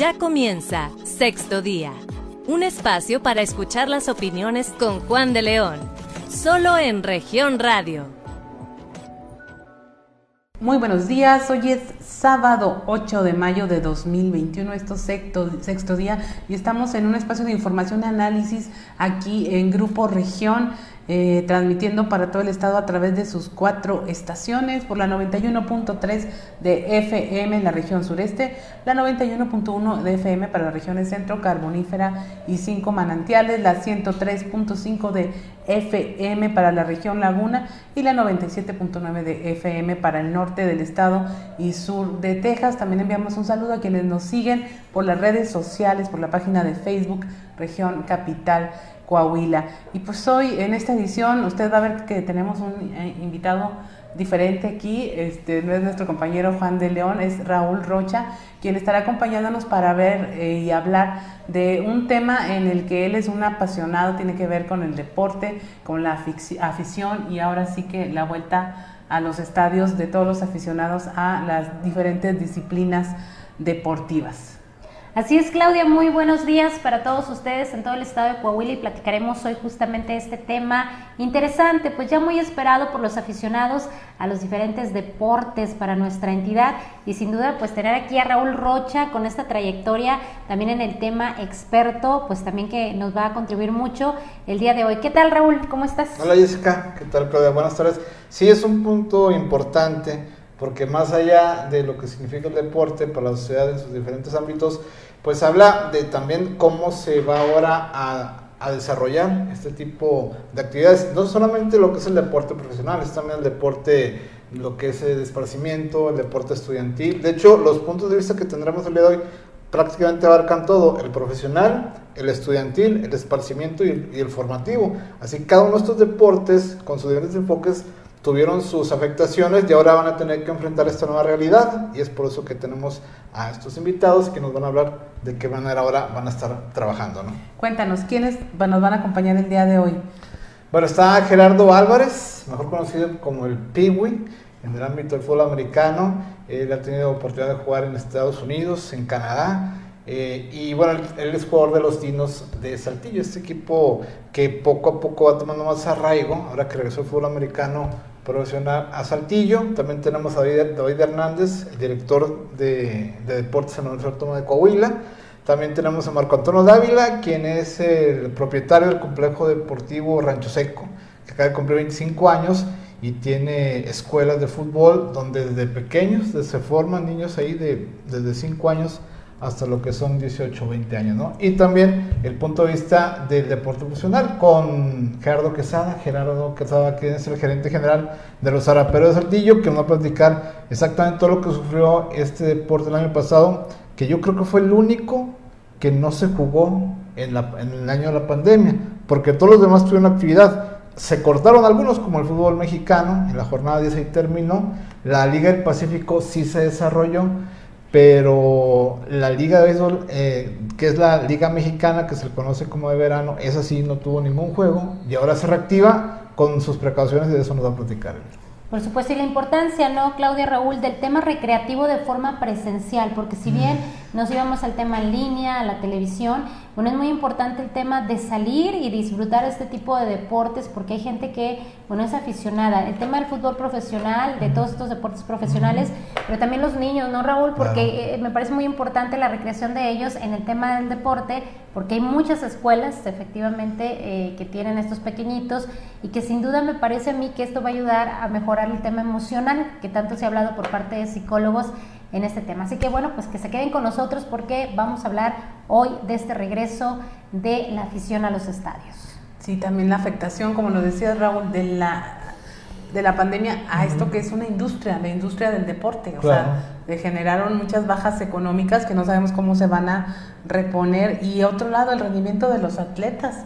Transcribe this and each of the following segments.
Ya comienza Sexto Día, un espacio para escuchar las opiniones con Juan de León, solo en región radio. Muy buenos días, hoy es sábado 8 de mayo de 2021, esto es sexto, sexto día y estamos en un espacio de información y análisis aquí en Grupo Región. Eh, transmitiendo para todo el estado a través de sus cuatro estaciones, por la 91.3 de FM en la región sureste, la 91.1 de FM para las regiones centro, carbonífera y cinco manantiales, la 103.5 de FM para la región laguna y la 97.9 de FM para el norte del estado y sur de Texas. También enviamos un saludo a quienes nos siguen por las redes sociales, por la página de Facebook Región Capital Coahuila. Y pues hoy en esta edición usted va a ver que tenemos un eh, invitado diferente aquí, este no es nuestro compañero Juan de León, es Raúl Rocha, quien estará acompañándonos para ver eh, y hablar de un tema en el que él es un apasionado, tiene que ver con el deporte, con la afición y ahora sí que la vuelta a los estadios de todos los aficionados a las diferentes disciplinas deportivas. Así es, Claudia, muy buenos días para todos ustedes en todo el estado de Coahuila y platicaremos hoy justamente este tema interesante, pues ya muy esperado por los aficionados a los diferentes deportes para nuestra entidad y sin duda pues tener aquí a Raúl Rocha con esta trayectoria también en el tema experto, pues también que nos va a contribuir mucho el día de hoy. ¿Qué tal Raúl? ¿Cómo estás? Hola Jessica, ¿qué tal Claudia? Buenas tardes. Sí, es un punto importante porque más allá de lo que significa el deporte para la sociedad en sus diferentes ámbitos, pues habla de también cómo se va ahora a, desarrollar este tipo de actividades, no solamente lo que es el deporte profesional, es también el deporte, lo que es el esparcimiento, el deporte estudiantil. De hecho, los puntos de vista que tendremos el día de hoy prácticamente abarcan todo, el profesional, el estudiantil, el esparcimiento y, y el formativo. Así cada uno de estos deportes, con sus diferentes enfoques, tuvieron sus afectaciones y ahora van a tener que enfrentar esta nueva realidad y es por eso que tenemos a estos invitados que nos van a hablar de qué manera ahora van a estar trabajando. ¿no? Cuéntanos, ¿quiénes nos van a acompañar el día de hoy? Bueno, está Gerardo Álvarez, mejor conocido como el Piwi en el ámbito del fútbol americano. Él ha tenido oportunidad de jugar en Estados Unidos, en Canadá. Eh, y bueno, él es jugador de los Dinos de Saltillo, este equipo que poco a poco va tomando más arraigo, ahora que regresó el fútbol americano profesional a Saltillo. También tenemos a David, Hernández, el director de, deportes en la Universidad Autónoma de Coahuila. También tenemos a Marco Antonio Dávila, quien es el propietario del complejo deportivo Rancho Seco, que acaba de cumplir 25 años y tiene escuelas de fútbol donde desde pequeños se forman niños ahí de, desde 5 años hasta lo que son 18 o 20 años, ¿no? Y también el punto de vista del deporte profesional con Gerardo Quesada, Gerardo Quesada, que es el gerente general de los Araperos de Saltillo, que nos va a platicar exactamente todo lo que sufrió este deporte el año pasado, que yo creo que fue el único que no se jugó en, en el año de la pandemia, porque todos los demás tuvieron actividad. Se cortaron algunos, como el fútbol mexicano, en la jornada 10 ahí terminó, la Liga del Pacífico sí se desarrolló, pero la Liga de Béisbol, eh, que es la Liga Mexicana, que se le conoce como de verano, esa sí no tuvo ningún juego y ahora se reactiva con sus precauciones y de eso nos va a platicar. Por supuesto, y la importancia, ¿no, Claudia Raúl, del tema recreativo de forma presencial, porque si bien nos íbamos al tema en línea, a la televisión, bueno, es muy importante el tema de salir y disfrutar este tipo de deportes, porque hay gente que, bueno, es aficionada. El tema del fútbol profesional, de todos estos deportes profesionales, pero también los niños, ¿no, Raúl? Porque eh, me parece muy importante la recreación de ellos en el tema del deporte, porque hay muchas escuelas, efectivamente, eh, que tienen estos pequeñitos y que sin duda me parece a mí que esto va a ayudar a mejorar el tema emocional, que tanto se ha hablado por parte de psicólogos en este tema. Así que bueno, pues que se queden con nosotros porque vamos a hablar hoy de este regreso de la afición a los estadios. Sí, también la afectación, como lo decía Raúl, de la de la pandemia a esto que es una industria, la industria del deporte, o sea, se generaron muchas bajas económicas que no sabemos cómo se van a reponer. Y otro lado el rendimiento de los atletas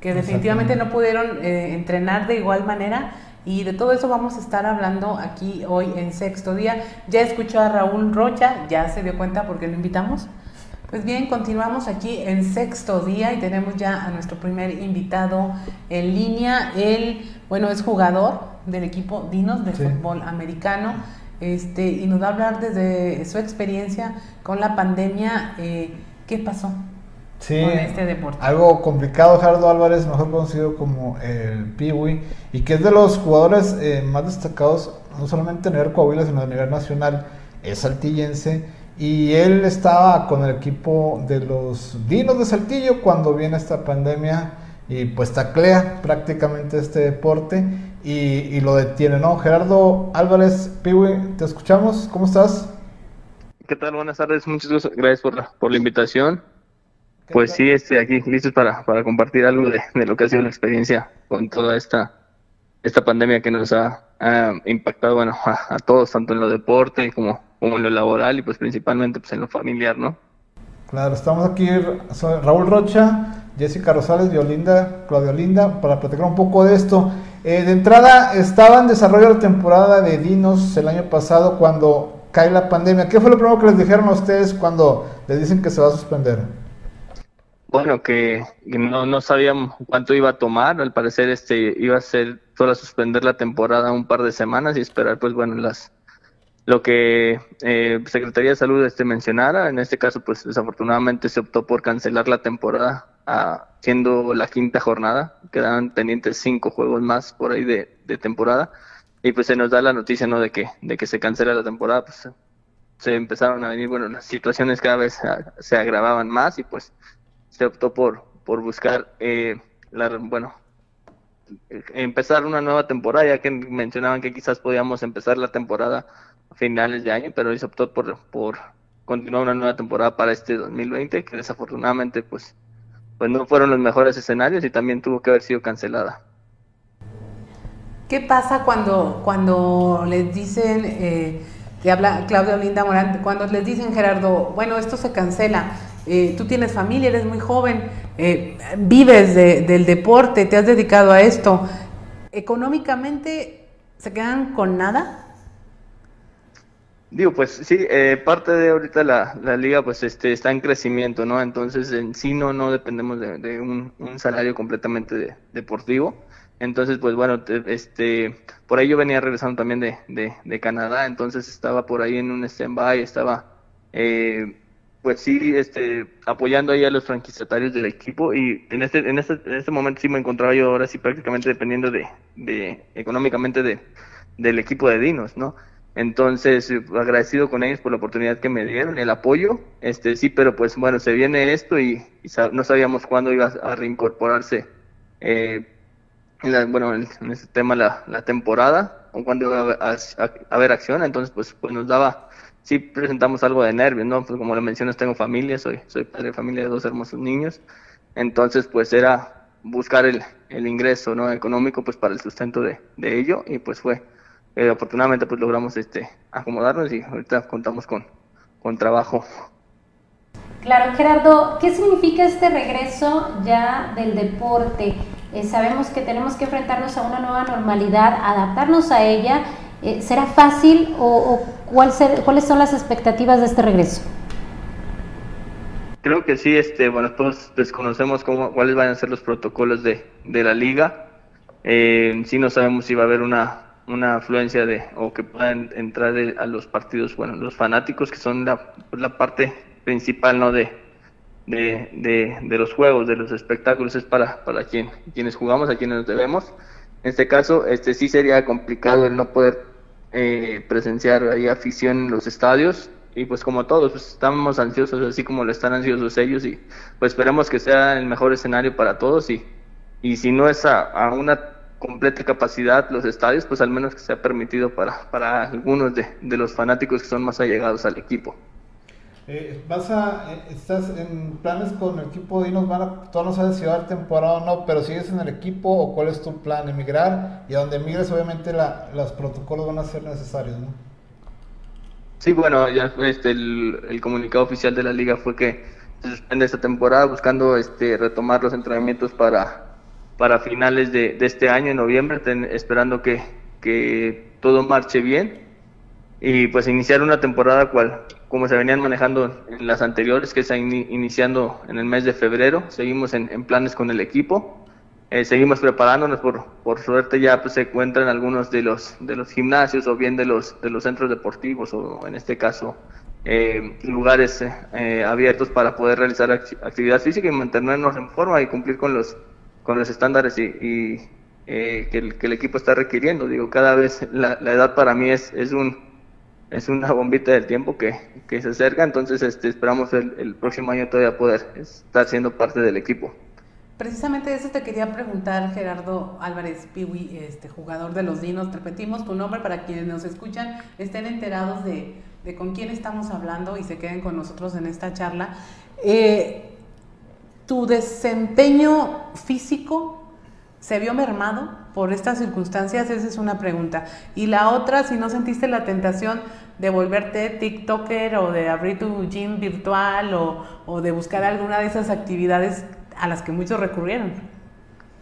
que definitivamente no pudieron eh, entrenar de igual manera y de todo eso vamos a estar hablando aquí hoy en sexto día. Ya escuchó a Raúl Rocha, ya se dio cuenta porque lo invitamos. Pues bien, continuamos aquí en sexto día y tenemos ya a nuestro primer invitado en línea. Él, bueno, es jugador del equipo Dinos de fútbol americano. este, y nos va a hablar desde su experiencia con la pandemia. Eh, ¿Qué pasó? Sí, con este deporte. algo complicado, Gerardo Álvarez, mejor conocido como el Piwi, y que es de los jugadores eh, más destacados, no solamente a nivel Coahuila, sino a nivel nacional, es saltillense, y él estaba con el equipo de los Dinos de Saltillo cuando viene esta pandemia y pues taclea prácticamente este deporte y, lo detiene, ¿no? Gerardo Álvarez, Piwi, te escuchamos, ¿cómo estás? ¿Qué tal? Buenas tardes, muchas gracias por la, por la invitación. Pues sí, este, aquí listos para, para compartir algo de, lo que ha sido la experiencia con toda esta, esta pandemia que nos ha, impactado bueno, a, todos, tanto en lo deporte como, como en lo laboral y pues principalmente pues en lo familiar, ¿no? Claro, estamos aquí, Raúl Rocha, Jessica Rosales, Violinda, Claudia Linda, para platicar un poco de esto. Eh, de entrada, estaba en desarrollo la temporada de Dinos el año pasado cuando cae la pandemia. ¿Qué fue lo primero que les dijeron a ustedes cuando les dicen que se va a suspender? Bueno, que, no, no sabíamos cuánto iba a tomar, al parecer este iba a ser solo suspender la temporada un par de semanas y esperar pues bueno las lo que eh, Secretaría de Salud este mencionara, en este caso pues desafortunadamente se optó por cancelar la temporada a, siendo la quinta jornada, quedaban pendientes cinco juegos más por ahí de, de temporada. Y pues se nos da la noticia no de que de que se cancela la temporada pues se empezaron a venir bueno las situaciones cada vez se agravaban más y pues se optó por, por buscar, eh, la, bueno, empezar una nueva temporada, ya que mencionaban que quizás podíamos empezar la temporada a finales de año, pero se optó por, por continuar una nueva temporada para este 2020, que desafortunadamente pues, pues no fueron los mejores escenarios y también tuvo que haber sido cancelada. ¿Qué pasa cuando, cuando les dicen, eh, que habla Claudia Olinda Morán, cuando les dicen Gerardo, bueno, esto se cancela? Eh, tú tienes familia, eres muy joven, eh, vives del deporte, te has dedicado a esto. ¿Económicamente se quedan con nada? Digo, pues sí, eh, parte de ahorita la, la, liga pues este está en crecimiento, ¿no? Entonces en sí no, no dependemos de, un, salario completamente deportivo. Entonces, pues bueno, este, por ahí yo venía regresando también de, de, de Canadá, entonces estaba por ahí en un stand-by, estaba eh, pues sí, este, apoyando ahí a los franquiciatarios del equipo y en este, en este, en este momento sí me encontraba yo ahora sí prácticamente dependiendo de, de económicamente de, del equipo de Dinos, ¿no? Entonces, agradecido con ellos por la oportunidad que me dieron, el apoyo, este sí, pero pues bueno, se viene esto y, no sabíamos cuándo iba a reincorporarse, eh, bueno, en, este tema la, la temporada, o cuándo iba a, a, haber acción, entonces pues, pues nos daba sí presentamos algo de nervios, ¿no? Pues como lo mencionas, tengo familia, soy, soy padre de familia de dos hermosos niños, entonces pues era buscar el, el ingreso no económico pues para el sustento de, de ello y pues fue eh, afortunadamente pues logramos este acomodarnos y ahorita contamos con, con trabajo Claro, Gerardo, ¿qué significa este regreso ya del deporte? Eh, sabemos que tenemos que enfrentarnos a una nueva normalidad, adaptarnos a ella eh, ¿Será fácil o, cuál cuáles son las expectativas de este regreso? Creo que sí, este, bueno, todos desconocemos cómo, cuáles van a ser los protocolos de, de la liga. Eh, sí no sabemos si va a haber una, una afluencia de, o que puedan entrar a los partidos, bueno, los fanáticos que son la, la parte principal, ¿no? De, de, de, de, los juegos, de los espectáculos, es para, para quien, quienes jugamos, a quienes nos debemos. En este caso, este sí sería complicado el no poder eh, presenciar ahí afición en los estadios. Y pues como todos pues, estamos ansiosos así como lo están ansiosos ellos. Y pues esperemos que sea el mejor escenario para todos. Y, y si no es a, una completa capacidad los estadios pues al menos que sea permitido para, para algunos de, de los fanáticos que son más allegados al equipo. Eh, vas a, eh, estás en planes con el equipo de Dinos, van a, tú no sabes si va a haber temporada o no, pero sigues en el equipo o cuál es tu plan, emigrar y a donde emigres obviamente la, los protocolos van a ser necesarios, ¿no? Sí, bueno, ya este, el, el comunicado oficial de la liga fue que se suspende esta temporada buscando este, retomar los entrenamientos para, para finales de, de este año, en noviembre, esperando que, que todo marche bien y pues iniciar una temporada cual como se venían manejando en las anteriores, que está iniciando en el mes de febrero. Seguimos en, planes con el equipo. eh, seguimos preparándonos, por, por suerte ya pues, se encuentran algunos de los, de los gimnasios o bien de los, de los centros deportivos o en este caso eh, lugares eh, abiertos para poder realizar actividad física y mantenernos en forma y cumplir con los, con los estándares y, que, el, que, el, equipo está requiriendo. Digo, cada vez la, la edad para mí es, es un es una bombita del tiempo que, que se acerca, entonces este, esperamos el, el próximo año todavía poder estar siendo parte del equipo. Precisamente eso te quería preguntar, Gerardo Álvarez Piwi, este jugador de los Dinos. Repetimos tu nombre para quienes nos escuchan, estén enterados de, con quién estamos hablando y se queden con nosotros en esta charla. Eh, ¿Tu desempeño físico se vio mermado por estas circunstancias? Esa es una pregunta. Y la otra, si no sentiste la tentación de volverte TikToker o de abrir tu gym virtual o, o de buscar alguna de esas actividades a las que muchos recurrieron.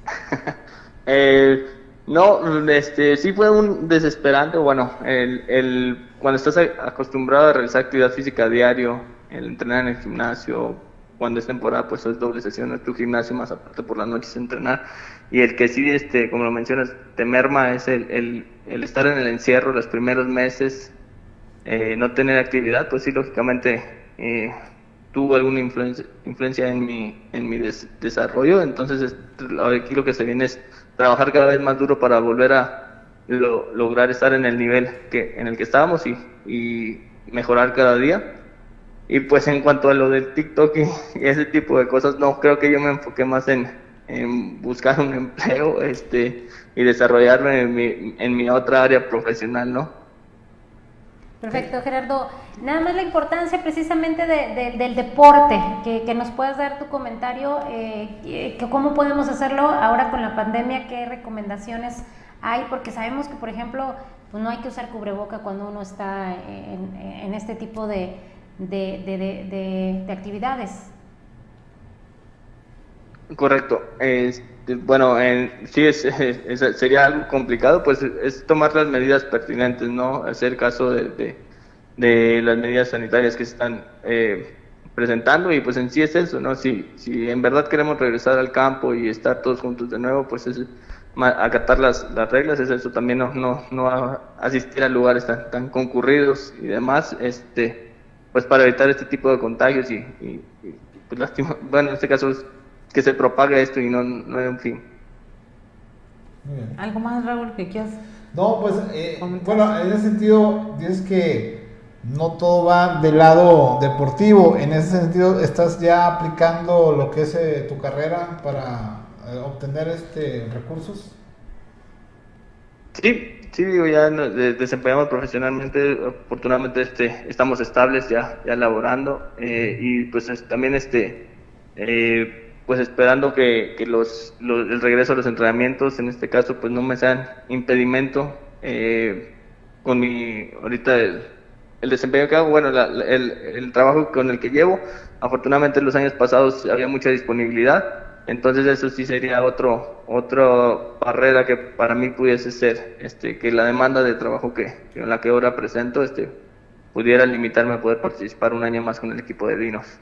eh, no, este, sí fue un desesperante, bueno, el, el, cuando estás acostumbrado a realizar actividad física diario, el entrenar en el gimnasio, cuando es temporada, pues es doble sesión en tu gimnasio, más aparte por las noches entrenar, y el que sí, este, como lo mencionas, te merma es el, el, el estar en el encierro los primeros meses, eh, no tener actividad, pues sí, lógicamente eh, tuvo alguna influencia, en mi, en mi desarrollo. Entonces, aquí lo que se viene es trabajar cada vez más duro para volver a lograr estar en el nivel que, en el que estábamos y, y, mejorar cada día. Y pues en cuanto a lo del TikTok y, ese tipo de cosas, no, creo que yo me enfoqué más en, en buscar un empleo este, y desarrollarme en mi, en mi otra área profesional, ¿no? Perfecto, Gerardo. Nada más la importancia precisamente del deporte, que, nos puedas dar tu comentario, eh, que cómo podemos hacerlo ahora con la pandemia, qué recomendaciones hay, porque sabemos que, por ejemplo, pues no hay que usar cubreboca cuando uno está en, este tipo de, actividades. Correcto. bueno, sí es, sería algo complicado, pues es tomar las medidas pertinentes, ¿no? Hacer caso de, de, las medidas sanitarias que se están eh, presentando y pues en sí es eso, ¿no? Si, si en verdad queremos regresar al campo y estar todos juntos de nuevo, pues es acatar las, las reglas, es eso también, no, no, no asistir a lugares tan, tan concurridos y demás, este, pues para evitar este tipo de contagios y, y, pues bueno, en este caso es que se propague esto y no, no hay un fin. ¿Algo más, Raúl, que quieras? No, pues, eh, bueno, en ese sentido, dices que no todo va del lado deportivo. En ese sentido, ¿estás ya aplicando lo que es eh, tu carrera para eh, obtener este recursos? Sí, sí, digo, ya desempeñamos profesionalmente, afortunadamente este, estamos estables ya, ya laborando y pues también este, pues esperando que, los, el regreso a los entrenamientos, en este caso, pues no me sean impedimento eh, con mi, ahorita el, desempeño que hago, bueno, el, el, trabajo con el que llevo, afortunadamente en los años pasados había mucha disponibilidad, entonces eso sí sería otro, otra barrera que para mí pudiese ser, este, que la demanda de trabajo que, en la que ahora presento, este, pudiera limitarme a poder participar un año más con el equipo de Dinos.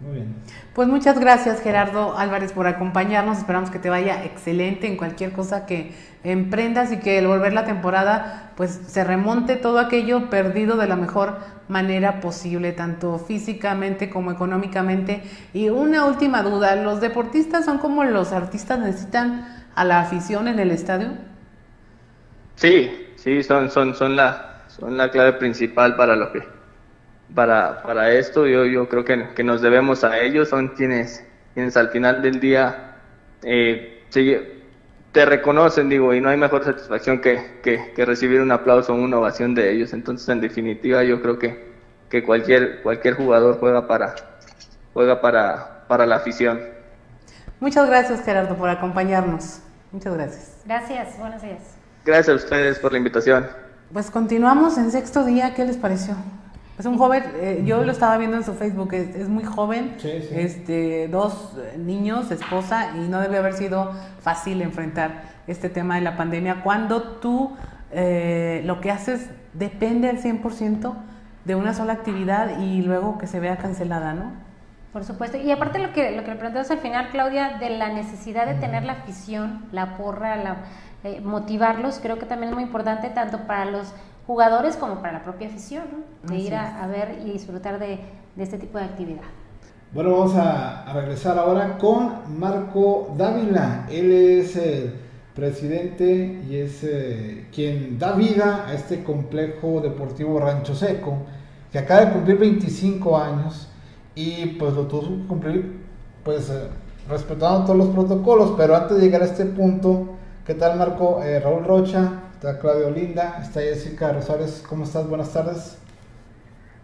Muy bien. Pues muchas gracias Gerardo Álvarez por acompañarnos. Esperamos que te vaya excelente en cualquier cosa que emprendas y que al volver la temporada pues se remonte todo aquello perdido de la mejor manera posible, tanto físicamente como económicamente. Y una última duda, ¿los deportistas son como los artistas necesitan a la afición en el estadio? Sí, sí, son, son, son, la, son la clave principal para lo que para, para esto. Yo, yo creo que, que, nos debemos a ellos, son quienes, quienes al final del día eh, te reconocen, digo, y no hay mejor satisfacción que, que, recibir un aplauso o una ovación de ellos. Entonces, en definitiva, yo creo que, que cualquier, cualquier jugador juega para, juega para, para la afición. Muchas gracias, Gerardo, por acompañarnos. Muchas gracias. Gracias, buenos días. Gracias a ustedes por la invitación. Pues continuamos en sexto día. ¿Qué les pareció? Es un joven, eh, yo lo estaba viendo en su Facebook, es, muy joven, este dos niños, esposa, y no debe haber sido fácil enfrentar este tema de la pandemia cuando tú eh, lo que haces depende al 100% de una sola actividad y luego que se vea cancelada, ¿no? Por supuesto. Y aparte lo que, lo que le preguntabas al final, Claudia, de la necesidad de tener la afición, la porra, la, eh, motivarlos, creo que también es muy importante tanto para los jugadores como para la propia afición, de ir a, ver y disfrutar de, este tipo de actividad. Bueno, vamos a, regresar ahora con Marco Dávila. Él es el presidente y es eh, quien da vida a este complejo deportivo Rancho Seco, que acaba de cumplir 25 años y pues lo tuvo que cumplir pues eh, respetando todos los protocolos, pero antes de llegar a este punto, ¿qué tal Marco? Eh, Raúl Rocha, está Claudio Linda, está Jessica Rosales, ¿cómo estás? Buenas tardes.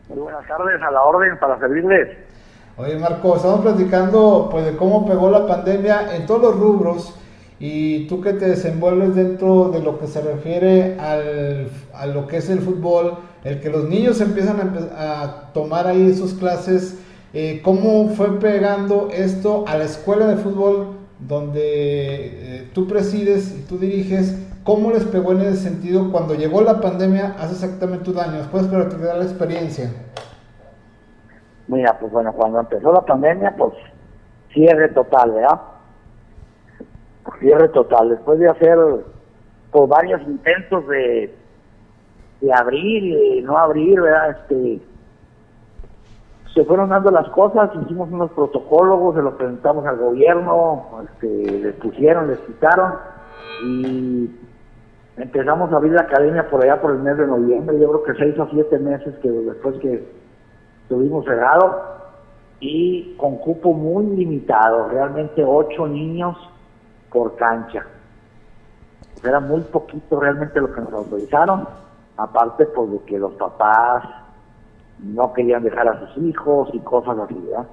Muy buenas tardes, a la orden para servirles. Oye Marco, estamos platicando pues de cómo pegó la pandemia en todos los rubros y tú que te desenvuelves dentro de lo que se refiere al, a lo que es el fútbol, el que los niños empiezan a, a tomar ahí sus clases eh, ¿Cómo fue pegando esto a la escuela de fútbol donde eh, tú presides y tú diriges? ¿Cómo les pegó en ese sentido cuando llegó la pandemia hace exactamente un año? ¿Puedes dar la experiencia? Mira, pues bueno, cuando empezó la pandemia, pues cierre total, ¿verdad? Cierre total. Después de hacer pues, varios intentos de, de abrir y no abrir, ¿verdad? Este, se fueron dando las cosas, hicimos unos protocolos, se los presentamos al gobierno, este, les pusieron, les quitaron y empezamos a abrir la academia por allá por el mes de noviembre, yo creo que seis o siete meses que después que estuvimos cerrados y con cupo muy limitado, realmente ocho niños por cancha. Era muy poquito realmente lo que nos autorizaron, aparte pues de que los papás no querían dejar a sus hijos y cosas así, ¿verdad?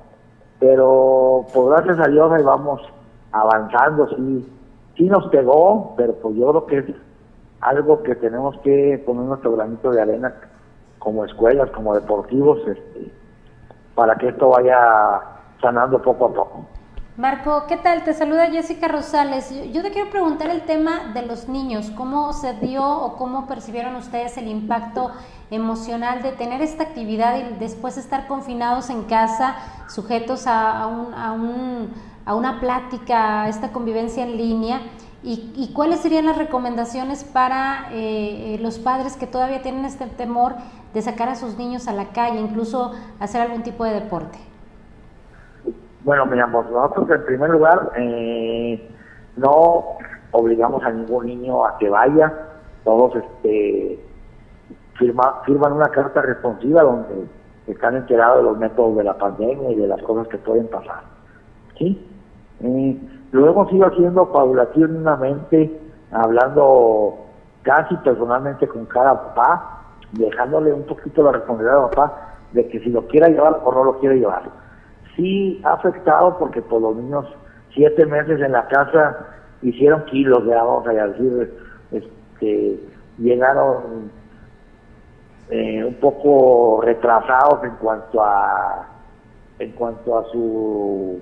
Pero por gracias a Dios ahí vamos avanzando, sí, sí nos pegó, pero pues yo creo que es algo que tenemos que poner nuestro granito de arena como escuelas, como deportivos, este, para que esto vaya sanando poco a poco. Marco, ¿qué tal? Te saluda Jessica Rosales. Yo te quiero preguntar el tema de los niños. ¿Cómo se dio o cómo percibieron ustedes el impacto emocional de tener esta actividad y después estar confinados en casa, sujetos a, un, a, a una plática, a esta convivencia en línea? ¿Y, cuáles serían las recomendaciones para eh, los padres que todavía tienen este temor de sacar a sus niños a la calle, incluso hacer algún tipo de deporte? Bueno, miramos, nosotros en primer lugar eh, no obligamos a ningún niño a que vaya, todos este firma, firman una carta responsiva donde están enterados de los métodos de la pandemia y de las cosas que pueden pasar. ¿sí? Eh, lo hemos ido haciendo paulatinamente, hablando casi personalmente con cada papá, dejándole un poquito la responsabilidad al papá de que si lo quiera llevar o no lo quiere llevar. Sí ha afectado porque por los niños siete meses en la casa hicieron kilos, ya vamos a decir, este, llegaron eh, un poco retrasados en cuanto a en cuanto a su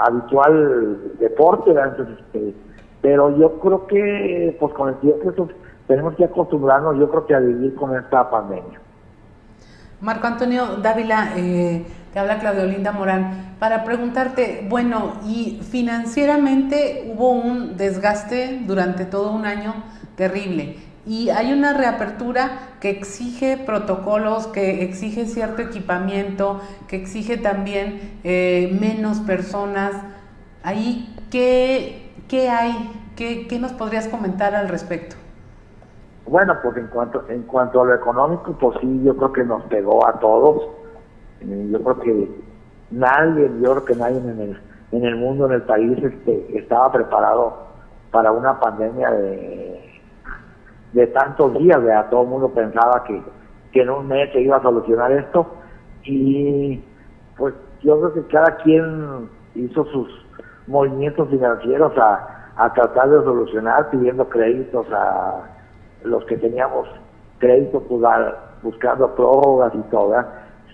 habitual deporte, este, pero yo creo que pues con el tiempo tenemos que acostumbrarnos, yo creo que a vivir con esta pandemia. Marco Antonio Dávila, eh, te habla Claudio Linda Morán, para preguntarte, bueno, y financieramente hubo un desgaste durante todo un año terrible y hay una reapertura que exige protocolos, que exige cierto equipamiento, que exige también eh, menos personas. Ahí, ¿qué, qué hay? ¿Qué, ¿Qué nos podrías comentar al respecto? Bueno, pues en cuanto en cuanto a lo económico, pues sí, yo creo que nos pegó a todos. Eh, yo creo que nadie, yo creo que nadie en el, en el mundo, en el país, este, estaba preparado para una pandemia de, de tantos días. ¿verdad? Todo el mundo pensaba que, que en un mes se iba a solucionar esto. Y pues yo creo que cada quien hizo sus movimientos financieros a, a tratar de solucionar, pidiendo créditos a los que teníamos crédito pues, buscando prórrogas y todo,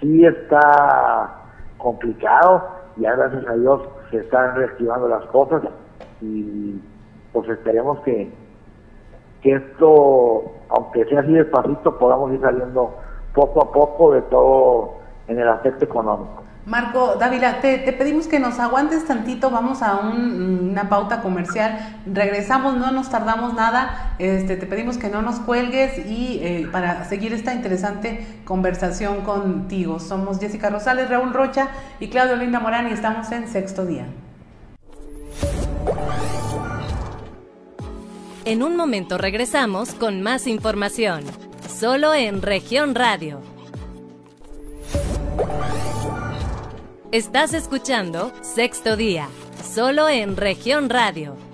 sí está complicado, ya gracias a Dios se están reactivando las cosas y pues esperemos que, que esto, aunque sea así despacito, podamos ir saliendo poco a poco de todo en el aspecto económico. Marco Dávila, te, pedimos que nos aguantes tantito, vamos a una pauta comercial, regresamos, no nos tardamos nada, este, te pedimos que no nos cuelgues y eh, para seguir esta interesante conversación contigo. Somos Jessica Rosales, Raúl Rocha y Claudio Linda Morán y estamos en sexto día. En un momento regresamos con más información, solo en región radio Estás escuchando Sexto Día, solo en región radio.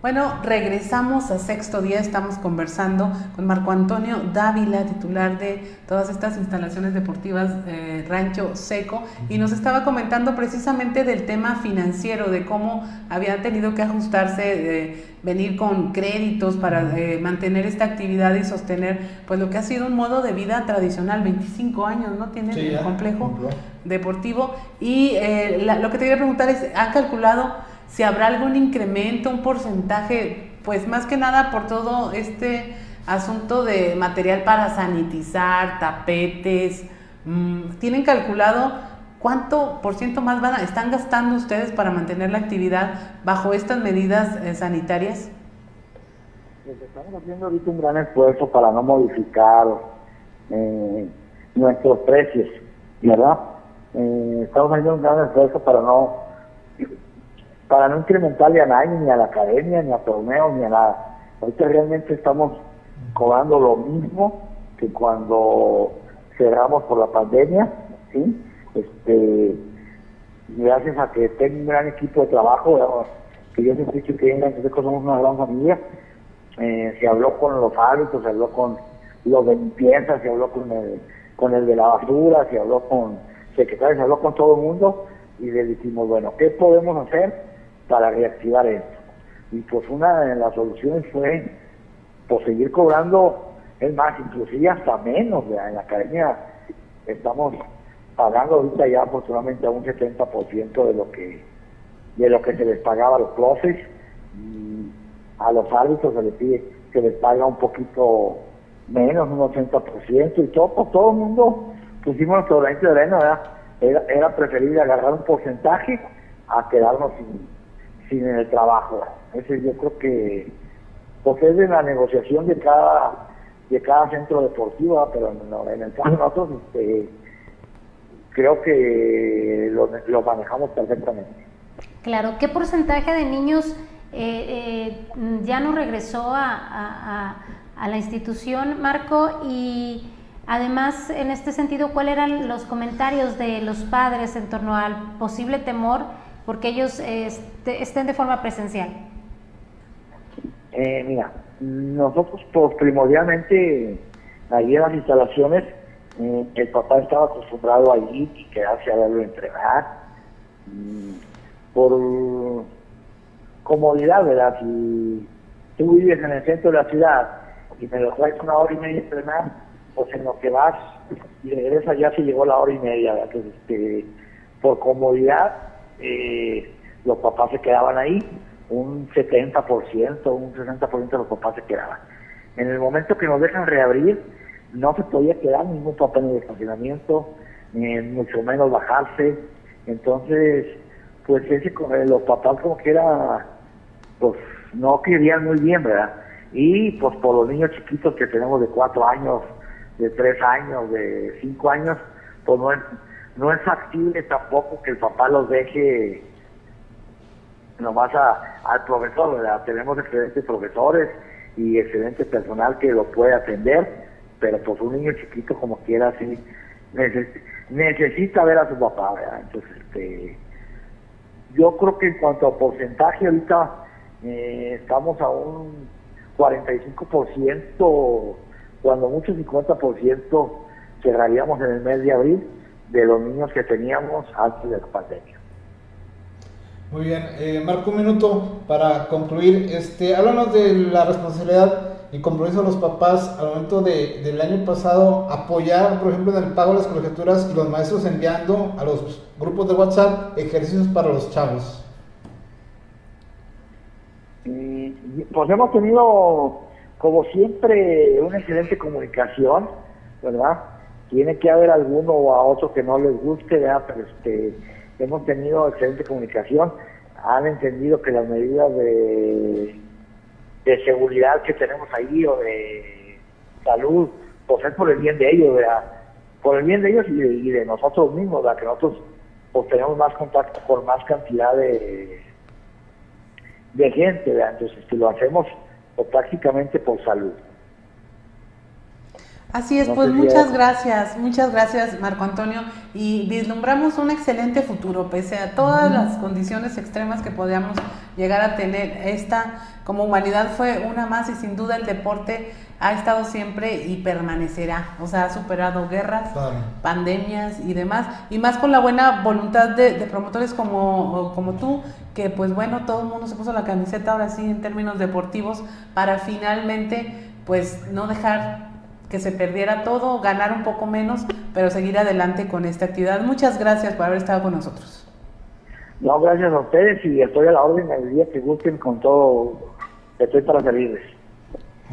Bueno, regresamos a sexto día, estamos conversando con Marco Antonio Dávila, titular de todas estas instalaciones deportivas eh, Rancho Seco, y nos estaba comentando precisamente del tema financiero, de cómo habían tenido que ajustarse, de venir con créditos para eh, mantener esta actividad y sostener pues lo que ha sido un modo de vida tradicional, 25 años, ¿no? Tiene el complejo deportivo. Y eh, lo que te quería preguntar es, ¿han calculado si habrá algún incremento, un porcentaje, pues más que nada por todo este asunto de material para sanitizar, tapetes, mm, ¿tienen calculado cuánto por ciento más van están gastando ustedes para mantener la actividad bajo estas medidas eh, sanitarias? Pues estamos haciendo ahorita un gran esfuerzo para no modificar eh, nuestros precios, ¿verdad? Eh, estamos haciendo un gran esfuerzo para no para no incrementarle a nadie, ni a la academia, ni a torneos, ni a nada. Ahorita realmente estamos cobrando lo mismo que cuando cerramos por la pandemia, ¿sí? Este, gracias a que tengo un gran equipo de trabajo, que yo siempre he dicho que en somos una gran familia, eh, se habló con los árbitros, se habló con los de limpieza, se habló con el, con el de la basura, se habló con secretarios, se habló con todo el mundo y le dijimos, bueno, ¿qué podemos hacer para reactivar esto. Y pues una de las soluciones fue pues seguir cobrando, es más, inclusive hasta menos, en la academia estamos pagando ahorita ya aproximadamente a un 70% de lo que de lo que se les pagaba a los profes y a los árbitros se les pide que les paga un poquito menos, un 80% y todo, pues, todo el mundo pusimos nuestro granito de arena, Era, era preferible agarrar un porcentaje a quedarnos sin, sin el trabajo. Ese yo creo que pues es de la negociación de cada de cada centro deportivo, pero en el caso de nosotros este, creo que lo, manejamos perfectamente. Claro, ¿qué porcentaje de niños eh, eh, ya no regresó a, a, la institución, Marco? Y además, en este sentido, ¿cuáles eran los comentarios de los padres en torno al posible temor porque ellos este, estén de forma presencial? Eh, mira, nosotros pues, primordialmente allí en las instalaciones eh, el papá estaba acostumbrado allí y quedarse a verlo entrenar mm, por comodidad, ¿verdad? Si tú vives en el centro de la ciudad y me lo traes una hora y media a entrenar, pues en lo que vas y regresas ya se llegó la hora y media, ¿verdad? Entonces, este, por comodidad eh, los papás se quedaban ahí, un 70%, un 60% de los papás se quedaban. En el momento que nos dejan reabrir, no se podía quedar ningún papá en el estacionamiento, ni mucho menos bajarse. Entonces, pues ese, los papás como que era, pues no querían muy bien, ¿verdad? Y pues por los niños chiquitos que tenemos de cuatro años, de tres años, de cinco años, pues no, no es factible tampoco que el papá los deje nomás al profesor. Tenemos excelentes profesores y excelente personal que lo puede atender, pero pues un niño chiquito como quiera sí necesita ver a su papá, ¿verdad? Entonces, este, yo creo que en cuanto a porcentaje ahorita eh, estamos a un 45%, cuando mucho 50% cerraríamos en el mes de abril de los niños que teníamos antes de la pandemia. Muy bien, eh, Marco, un minuto para concluir. Este, háblanos de la responsabilidad y compromiso de los papás al momento de, del año pasado apoyar, por ejemplo, en el pago de las colegiaturas y los maestros enviando a los grupos de WhatsApp ejercicios para los chavos. pues hemos tenido, como siempre, una excelente comunicación, ¿verdad? Tiene que haber alguno o a otro que no les guste, ¿verdad? pero este, hemos tenido excelente comunicación, han entendido que las medidas de, de seguridad que tenemos ahí o de salud, pues es por el bien de ellos, ¿verdad? por el bien de ellos y de, nosotros mismos, ¿verdad? que nosotros pues tenemos más contacto con más cantidad de, de gente, ¿verdad? entonces si lo hacemos pues, prácticamente por salud. Así es, pues muchas gracias, muchas gracias Marco Antonio. Y vislumbramos un excelente futuro pese a todas las condiciones extremas que podíamos llegar a tener. Esta como humanidad fue una más y sin duda el deporte ha estado siempre y permanecerá, o sea, ha superado guerras, pandemias y demás, y más con la buena voluntad de, de, promotores como, como tú, que pues bueno, todo el mundo se puso la camiseta ahora sí en términos deportivos para finalmente pues no dejar que se perdiera todo, ganar un poco menos, pero seguir adelante con esta actividad. Muchas gracias por haber estado con nosotros. No, gracias a ustedes y estoy a la orden el día que gusten con todo, estoy para servirles.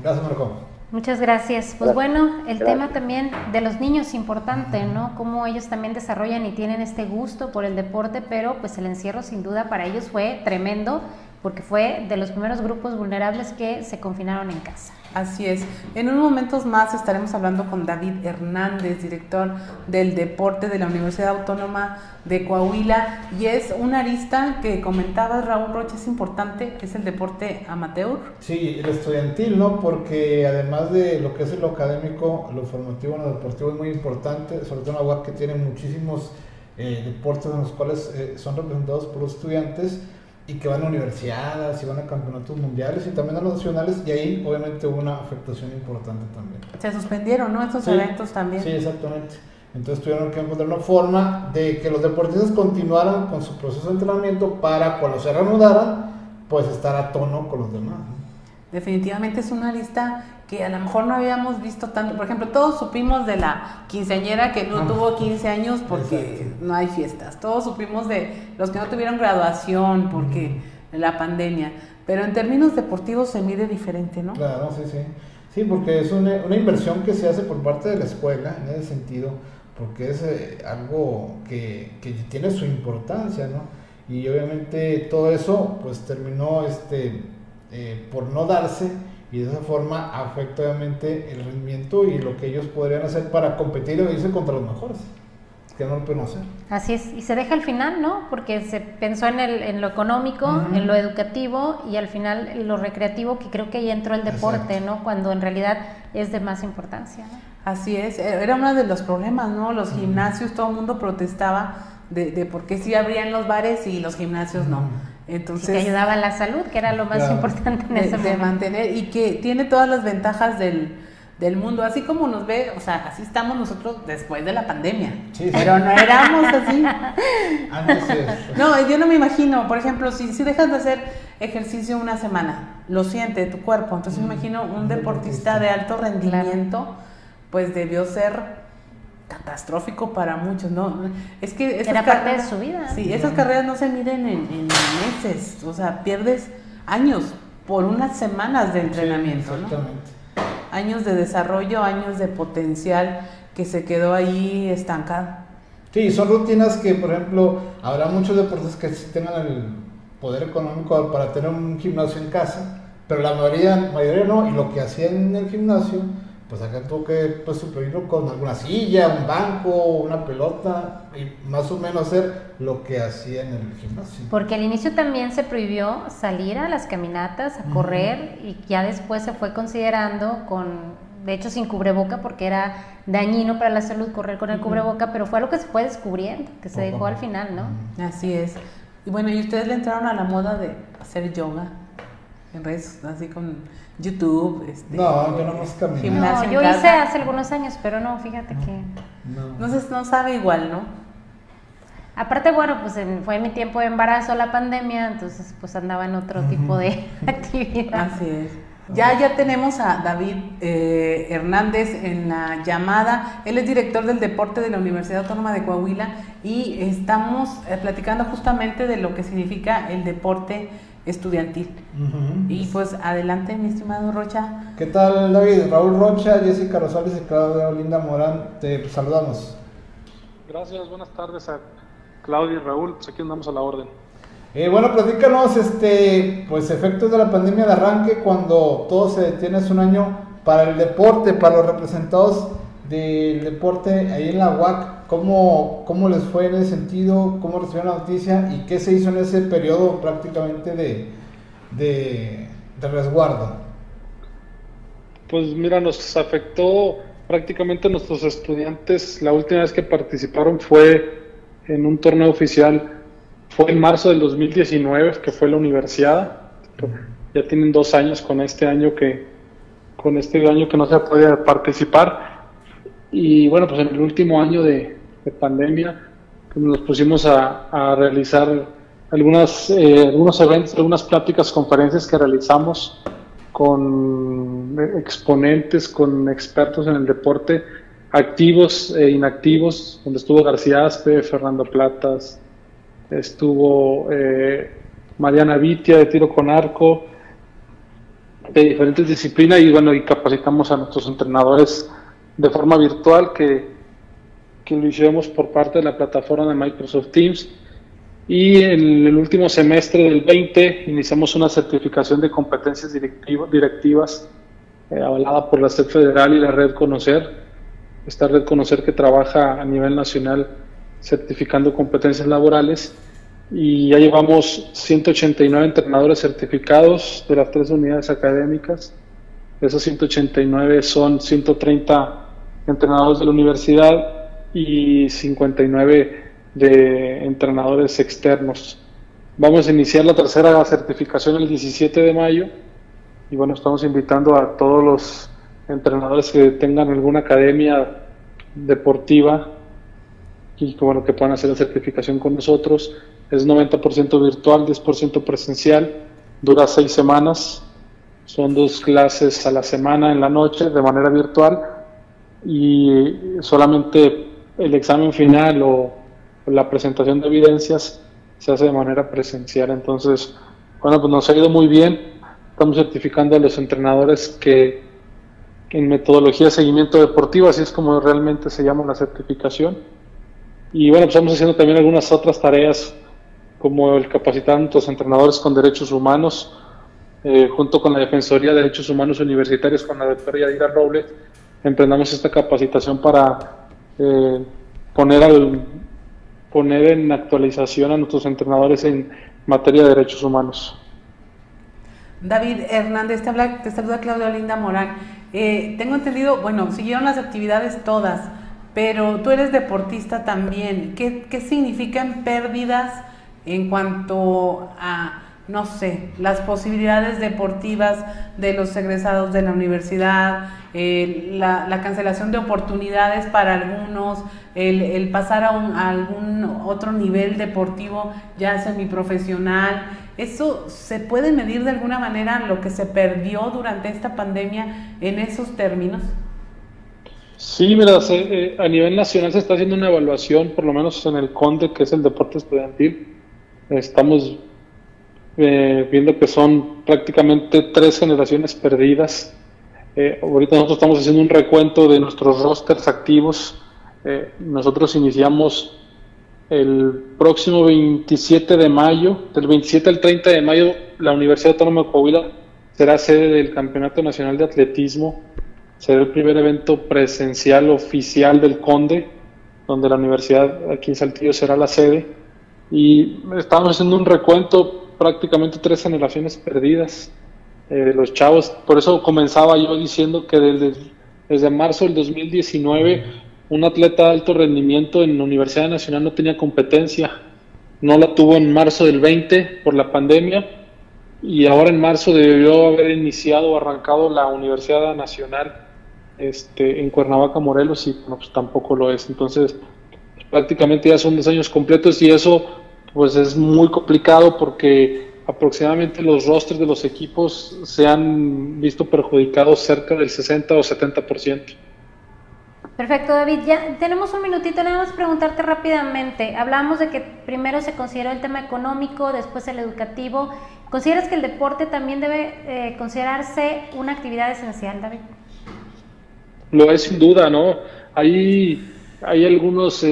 Gracias, Marco. Muchas gracias. Pues bueno, el tema también de los niños importante, ¿no? Cómo ellos también desarrollan y tienen este gusto por el deporte, pero pues el encierro sin duda para ellos fue tremendo porque fue de los primeros grupos vulnerables que se confinaron en casa. Así es. En unos momentos más estaremos hablando con David Hernández, director del deporte de la Universidad Autónoma de Coahuila. Y es una arista que comentaba Raúl Rocha, es importante, es el deporte amateur. Sí, el estudiantil, ¿no? Porque además de lo que es lo académico, lo formativo, lo deportivo es muy importante, sobre todo en la UAC que tiene muchísimos eh, deportes en los cuales eh, son representados por los estudiantes y que van a universidades y van a campeonatos mundiales y también a los nacionales y ahí obviamente hubo una afectación importante también. Se suspendieron, ¿no? Estos eventos también. Sí, exactamente. Entonces tuvieron que encontrar una forma de que los deportistas continuaran con su proceso de entrenamiento para cuando se reanudaran, pues estar a tono con los demás. Definitivamente es una lista que a lo mejor no habíamos visto tanto. Por ejemplo, todos supimos de la quinceañera que no tuvo 15 años porque no hay fiestas. Todos supimos de los que no tuvieron graduación porque la pandemia. Pero en términos deportivos se mide diferente, ¿no? Claro, sí, sí. Sí, porque es una, una inversión que se hace por parte de la escuela en ese sentido, porque es eh, algo que, que tiene su importancia, ¿no? Y obviamente todo eso pues terminó este, eh, por no darse y de esa forma afecta obviamente el rendimiento y lo que ellos podrían hacer para competir o irse contra los mejores, que no lo pueden hacer. Así es, y se deja al final, ¿no? Porque se pensó en, el, en lo económico, en lo educativo y al final en lo recreativo, que creo que ahí entró el deporte, ¿no? Cuando en realidad es de más importancia. ¿no? Así es, e, era uno de los problemas, ¿no? Los gimnasios, todo el mundo protestaba de, de por qué sí abrían los bares y los gimnasios no. Entonces, que ayudaba a la salud, que era lo más importante en ese de, de mantener y que tiene todas las ventajas del, del mundo, así como nos ve, o sea, así estamos nosotros después de la pandemia, Sí, sí. pero no éramos así. Antes es- No, yo no me imagino, por ejemplo, si, si dejas de hacer ejercicio una semana, lo siente tu cuerpo, entonces me imagino un un deportista deportista. de alto rendimiento, pues debió ser catastrófico para muchos, ¿no? Es que esas Era parte de carreras- su vida. Sí, esas carreras no se miden en, en meses, o sea, pierdes años por unas semanas de entrenamiento, ¿no? Exactamente. Años de desarrollo, años de potencial que se quedó ahí estancado. Sí, son rutinas que, por ejemplo, habrá muchos deportistas que sí tengan el poder económico para tener un gimnasio en casa, pero la mayoría, mayoría no, y lo que hacían en el gimnasio, pues acá tuvo que pues, suplirlo con alguna silla, un banco, una pelota, y más o menos hacer lo que hacía en el gimnasio. Porque al inicio también se prohibió salir a las caminatas, a correr, y ya después se fue considerando con, de hecho sin cubreboca, porque era dañino para la salud correr con el cubreboca, pero fue algo que se fue descubriendo, que se dejó al final, ¿no? Así es. Y bueno, ¿y ustedes le entraron a la moda de hacer yoga? En redes, así con YouTube, este, No, yo no más camino. Gimnasio No, en yo hice hace algunos años, pero no, fíjate que... No. No, se, no sabe igual, ¿no? Aparte, bueno, pues en- fue mi tiempo de embarazo la pandemia, entonces pues andaba en otro tipo de actividad. Así es. Ya, ya tenemos a David eh, Hernández en la llamada. Él es director del deporte de la Universidad Autónoma de Coahuila y estamos eh, platicando justamente de lo que significa el deporte estudiantil. Y pues adelante, mi estimado Rocha. ¿Qué tal, David? Raúl Rocha, Jessica Rosales y Claudia Olinda Morán, te saludamos. Gracias, buenas tardes a Claudia y Raúl, pues aquí andamos a la orden. Eh, bueno, platícanos, este, pues efectos de la pandemia de arranque cuando todo se detiene hace un año para el deporte, para los representados del deporte ahí en la UAC, ¿cómo, ¿cómo les fue en ese sentido? ¿Cómo recibieron la noticia? ¿Y qué se hizo en ese periodo prácticamente de, de, de resguardo? Pues mira, nos afectó prácticamente nuestros estudiantes. La última vez que participaron fue en un torneo oficial, fue en marzo del 2019, que fue la universidad. Ya tienen dos años con este año que, con este año que no se puede participar. Y bueno, pues en el último año de, pandemia pues nos pusimos a, realizar algunas, eh, algunos eventos, algunas pláticas, conferencias que realizamos con exponentes, con expertos en el deporte, activos e inactivos, donde estuvo García Aspe, Fernando Platas, estuvo eh, Mariana Vitia de tiro con arco, de diferentes disciplinas y bueno, y capacitamos a nuestros entrenadores de forma virtual que, que lo hicimos por parte de la plataforma de Microsoft Teams. Y en el último semestre del 20 iniciamos una certificación de competencias directivas eh, avalada por la SED Federal y la Red Conocer. Esta Red Conocer que trabaja a nivel nacional certificando competencias laborales y ya llevamos 189 entrenadores certificados de las tres unidades académicas. De esos 189 son 130 entrenadores de la universidad y 59 de entrenadores externos. Vamos a iniciar la tercera certificación el 17 de mayo y bueno, estamos invitando a todos los entrenadores que tengan alguna academia deportiva y bueno, que puedan hacer la certificación con nosotros. Es 90% virtual, 10% presencial, dura seis semanas, son dos clases a la semana en la noche de manera virtual y solamente el examen final o la presentación de evidencias se hace de manera presencial. Entonces, bueno, pues nos ha ido muy bien. Estamos certificando a los entrenadores que en metodología de seguimiento deportivo, así es como realmente se llama la certificación. Y bueno, pues estamos haciendo también algunas otras tareas, como el capacitar a nuestros entrenadores con derechos humanos, eh, junto con la Defensoría de Derechos Humanos Universitarios, con la doctora Yadira Robles, emprendamos esta capacitación para eh, poner, al, poner en actualización a nuestros entrenadores en materia de derechos humanos. David Hernández, te, habla, te saluda Claudia Linda Morán. Eh, tengo entendido, bueno, siguieron las actividades todas, pero tú eres deportista también. ¿Qué, qué significan pérdidas en cuanto a no sé, las posibilidades deportivas de los egresados de la universidad, la, cancelación de oportunidades para algunos, el, pasar a, algún otro nivel deportivo ya semiprofesional. ¿Eso se puede medir de alguna manera lo que se perdió durante esta pandemia en esos términos? Sí, mira, eh, a nivel nacional se está haciendo una evaluación, por lo menos en el CONDE, que es el deporte estudiantil. Estamos eh, viendo que son prácticamente tres generaciones perdidas. Eh, ahorita nosotros estamos haciendo un recuento de nuestros rosters activos. Eh, nosotros iniciamos el próximo 27 de mayo, del 27 al 30 de mayo, la Universidad Autónoma de Coahuila será sede del Campeonato Nacional de Atletismo. Será el primer evento presencial oficial del Conde, donde la universidad aquí en Saltillo será la sede. Y estamos haciendo un recuento prácticamente tres generaciones perdidas eh, de los chavos. Por eso comenzaba yo diciendo que desde, desde marzo del 2019 un atleta de alto rendimiento en la Universidad Nacional no tenía competencia. No la tuvo en marzo del 20 por la pandemia y ahora en marzo debió haber iniciado o arrancado la Universidad Nacional este, en Cuernavaca, Morelos y pues tampoco lo es. Entonces, pues, prácticamente ya son dos años completos y eso pues es muy complicado porque aproximadamente los rosters de los equipos se han visto perjudicados cerca del 60 o 70%. Perfecto, David. Ya tenemos un minutito, nada más preguntarte rápidamente. Hablamos de que primero se consideró el tema económico, después el educativo. ¿Consideras que el deporte también debe eh, considerarse una actividad esencial, David? Lo es sin duda, ¿no? Hay, hay algunas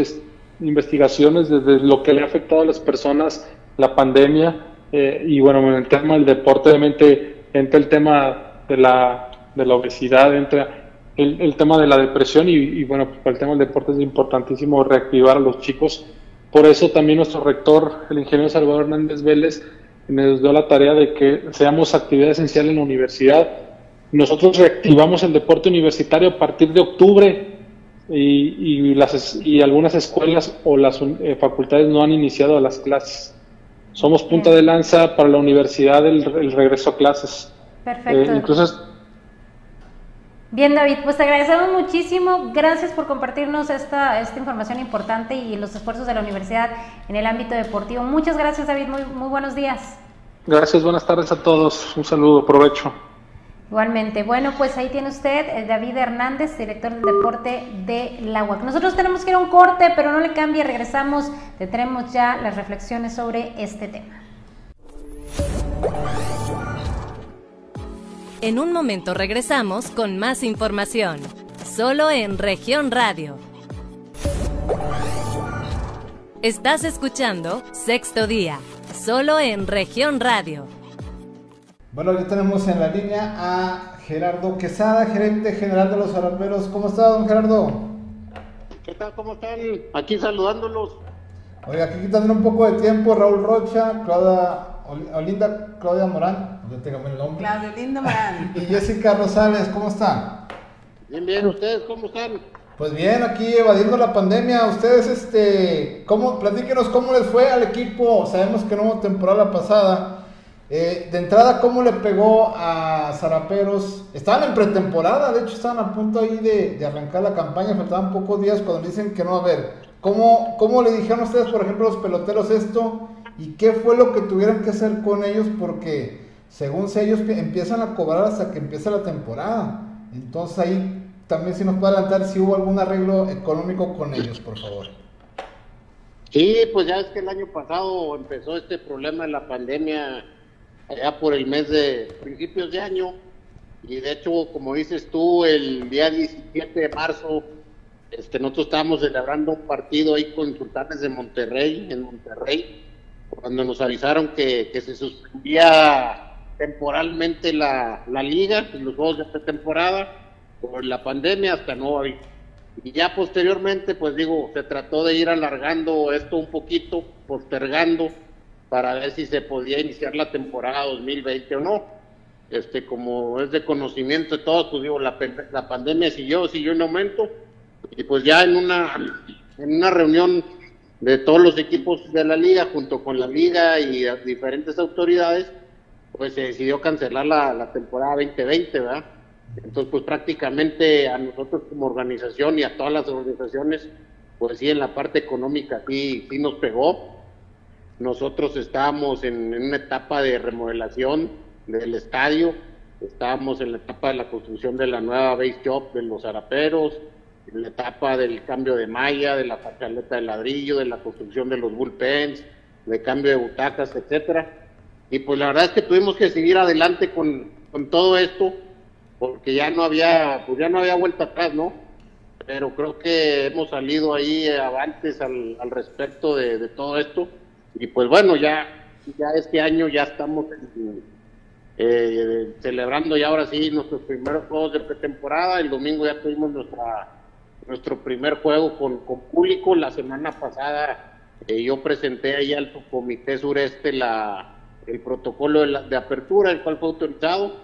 investigaciones desde lo que le ha afectado a las personas la pandemia eh, y bueno, en el tema del deporte obviamente entra el tema de la, de la obesidad, entra el, tema de la depresión y, bueno, pues para el tema del deporte es importantísimo reactivar a los chicos. Por eso también nuestro rector, el ingeniero Salvador Hernández Vélez, nos dio la tarea de que seamos actividad esencial en la universidad. Nosotros reactivamos el deporte universitario a partir de octubre y, y, las, y algunas escuelas o las eh, facultades no han iniciado las clases. Somos punta de lanza para la universidad el, el regreso a clases. Perfecto. Eh, incluso Bien, David, pues te agradecemos muchísimo. Gracias por compartirnos esta, esta información importante y los esfuerzos de la universidad en el ámbito deportivo. Muchas gracias, David. Muy, muy buenos días. Gracias, buenas tardes a todos. Un saludo, provecho. Igualmente. Bueno, pues ahí tiene usted eh, David Hernández, director del deporte de la UAC. Nosotros tenemos que ir a un corte, pero no le cambie, regresamos, tendremos ya las reflexiones sobre este tema. En un momento regresamos con más información, solo en región radio. Estás escuchando Sexto Día, solo en región radio. Bueno, ya tenemos en la línea a Gerardo Quesada, gerente general de los Araperos. ¿Cómo está, don Gerardo? ¿Qué tal? ¿Cómo están? Aquí saludándolos. Oiga, aquí quitando un poco de tiempo, Raúl Rocha, Claudia Olinda Claudia Morán, ya tengo el nombre. Claudia Olinda Morán. Y Jessica Rosales, ¿cómo están? Bien, bien, ¿ustedes cómo están? Pues bien, aquí evadiendo la pandemia, ustedes, este, ¿cómo, platíquenos cómo les fue al equipo, sabemos que no hubo temporada pasada, eh, de entrada, ¿cómo le pegó a Zaraperos? Estaban en pretemporada, de hecho estaban a punto ahí de, arrancar la campaña, faltaban pocos días cuando dicen que no, a ver, ¿cómo, ¿cómo le dijeron a ustedes, por ejemplo, los peloteros esto? ¿Y qué fue lo que tuvieron que hacer con ellos? Porque según sé, ellos empiezan a cobrar hasta que empieza la temporada. Entonces ahí también si nos puede adelantar si hubo algún arreglo económico con ellos, por favor. Sí, pues ya es que el año pasado empezó este problema de la pandemia allá por el mes de principios de año y de hecho, como dices tú, el día 17 de marzo este, nosotros estábamos celebrando un partido ahí con Sultanes de Monterrey, en Monterrey, cuando nos avisaron que, se suspendía temporalmente la, liga y los juegos de esta temporada por la pandemia hasta no aviso. Y ya posteriormente, pues digo, se trató de ir alargando esto un poquito, postergando, para ver si se podía iniciar la temporada 2020 o no. Este, como es de conocimiento de todos, pues digo, la, la pandemia siguió, siguió en aumento, y pues ya en una, en una reunión de todos los equipos de la liga, junto con la liga y diferentes autoridades, pues se decidió cancelar la, temporada 2020, ¿verdad? Entonces, pues prácticamente a nosotros como organización y a todas las organizaciones, pues sí, en la parte económica sí, sí nos pegó. Nosotros estábamos en, una etapa de remodelación del estadio, estábamos en la etapa de la construcción de la nueva base shop de los araperos, en la etapa del cambio de malla, de la facaleta de ladrillo, de la construcción de los bullpens, de cambio de butacas, etcétera. Y pues la verdad es que tuvimos que seguir adelante con, todo esto, porque ya no había, pues ya no había vuelta atrás, ¿no? Pero creo que hemos salido ahí avantes al, al respecto de, todo esto. Y pues bueno, ya, ya este año ya estamos eh, celebrando ya ahora sí nuestros primeros juegos de pretemporada. El domingo ya tuvimos nuestra nuestro primer juego con, con público. La semana pasada eh, yo presenté ahí al Comité Sureste la, el protocolo de, de, apertura, el cual fue autorizado.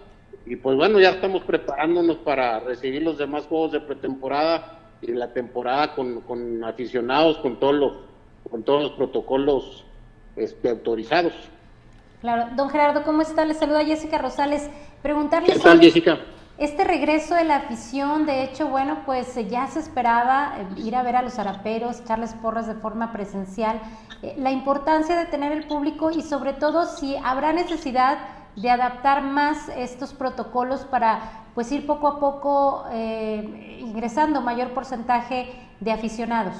Y pues bueno, ya estamos preparándonos para recibir los demás juegos de pretemporada y la temporada con, con aficionados, con todos los, con todos los protocolos este, autorizados. Claro, don Gerardo, ¿cómo está? Le saluda Jessica Rosales. Preguntarle ¿Qué tal, Jessica? Este regreso de la afición, de hecho, bueno, pues eh, ya se esperaba eh, ir a ver a los araperos, echarles porras de forma presencial, eh, la importancia de tener el público y sobre todo si habrá necesidad de adaptar más estos protocolos para pues ir poco a poco eh, ingresando mayor porcentaje de aficionados.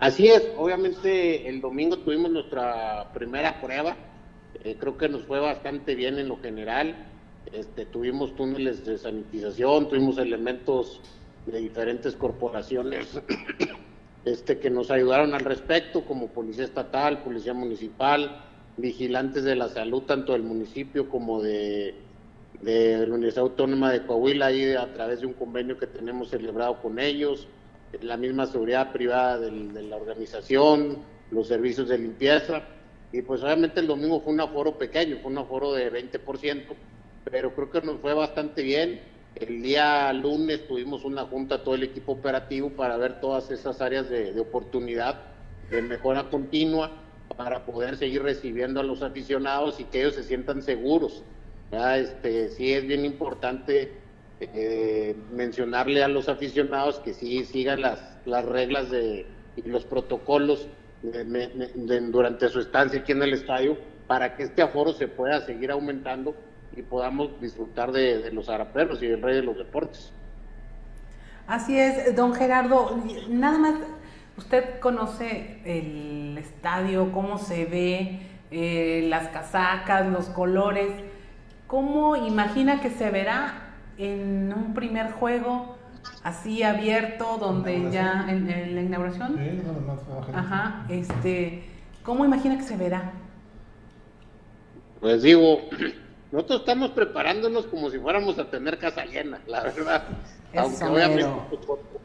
Así es, obviamente el domingo tuvimos nuestra primera prueba, eh, creo que nos fue bastante bien en lo general, este, tuvimos túneles de sanitización, tuvimos elementos de diferentes corporaciones este, que nos ayudaron al respecto, como Policía Estatal, Policía Municipal, vigilantes de la salud, tanto del municipio como de, de la Universidad Autónoma de Coahuila, ahí a través de un convenio que tenemos celebrado con ellos, la misma seguridad privada de la organización, los servicios de limpieza, y pues obviamente el domingo fue un aforo pequeño, fue un aforo de 20%, pero creo que nos fue bastante bien el día lunes tuvimos una junta, todo el equipo operativo, para ver todas esas áreas de, oportunidad, de mejora continua, para poder seguir recibiendo a los aficionados y que ellos se sientan seguros. Este, sí es bien importante eh, mencionarle a los aficionados que sí sigan las, las reglas de, y los protocolos durante su estancia aquí en el estadio para que este aforo se pueda seguir aumentando y podamos disfrutar de, los araperros y del rey de los deportes. Así es, don Gerardo, nada más, usted conoce el estadio, cómo se ve, eh, las casacas, los colores, ¿cómo imagina que se verá en un primer juego así abierto, donde ya en, la inauguración? Sí, Ajá, este, ¿cómo imagina que se verá? Pues digo, nosotros estamos preparándonos como si fuéramos a tener casa llena, la verdad. Aunque obviamente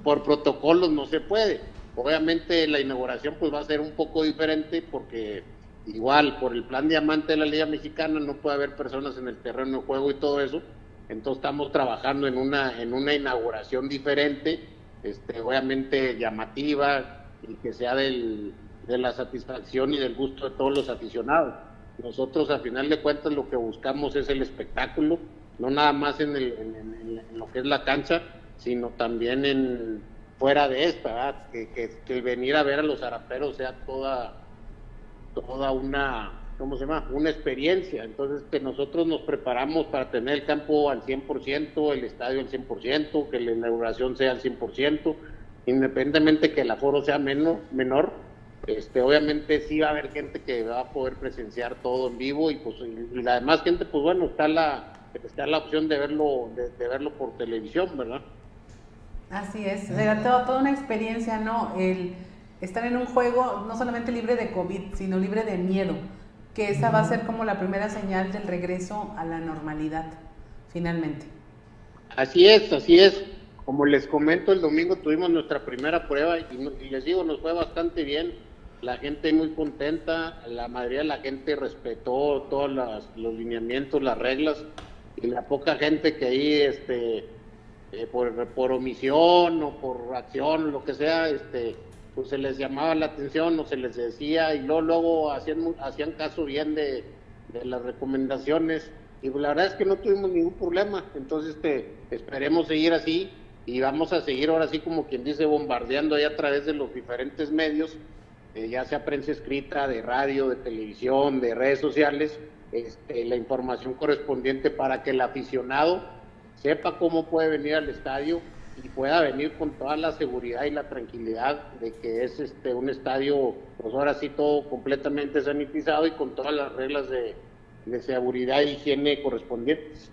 por, protocolos no se puede. Obviamente la inauguración pues va a ser un poco diferente porque igual por el plan diamante de la Liga Mexicana no puede haber personas en el terreno de juego y todo eso. Entonces estamos trabajando en una en una inauguración diferente, este, obviamente llamativa y que sea del, de la satisfacción y del gusto de todos los aficionados. Nosotros a final de cuentas lo que buscamos es el espectáculo, no nada más en, lo que es la cancha, sino también en fuera de esta, que, que, venir a ver a los araperos sea toda, toda una, ¿cómo se llama? Una experiencia. Entonces, que nosotros nos preparamos para tener el campo al 100%, el estadio al 100%, que la inauguración sea al 100%, independientemente que el aforo sea menor, menor este, obviamente sí va a haber gente que va a poder presenciar todo en vivo y pues y la demás gente, pues bueno, está la, está la opción de verlo, de, verlo por televisión, ¿verdad? Así es, será toda una experiencia, ¿no? El estar en un juego no solamente libre de COVID, sino libre de miedo, que esa va a ser como la primera señal del regreso a la normalidad, finalmente. Así es, así es. Como les comento, el domingo tuvimos nuestra primera prueba y, les digo, nos fue bastante bien la gente muy contenta, la mayoría de la gente respetó todos los lineamientos, las reglas, y la poca gente que ahí, este, eh, por, por, omisión o por acción, lo que sea, este, pues se les llamaba la atención o se les decía, y luego, luego hacían, hacían caso bien de, las recomendaciones, y pues la verdad es que no tuvimos ningún problema, entonces este, esperemos seguir así, y vamos a seguir ahora sí como quien dice bombardeando ahí a través de los diferentes medios eh, ya sea prensa escrita, de radio, de televisión, de redes sociales, este, la información correspondiente para que el aficionado sepa cómo puede venir al estadio y pueda venir con toda la seguridad y la tranquilidad de que es este un estadio, pues ahora sí todo completamente sanitizado y con todas las reglas de, de seguridad e higiene correspondientes.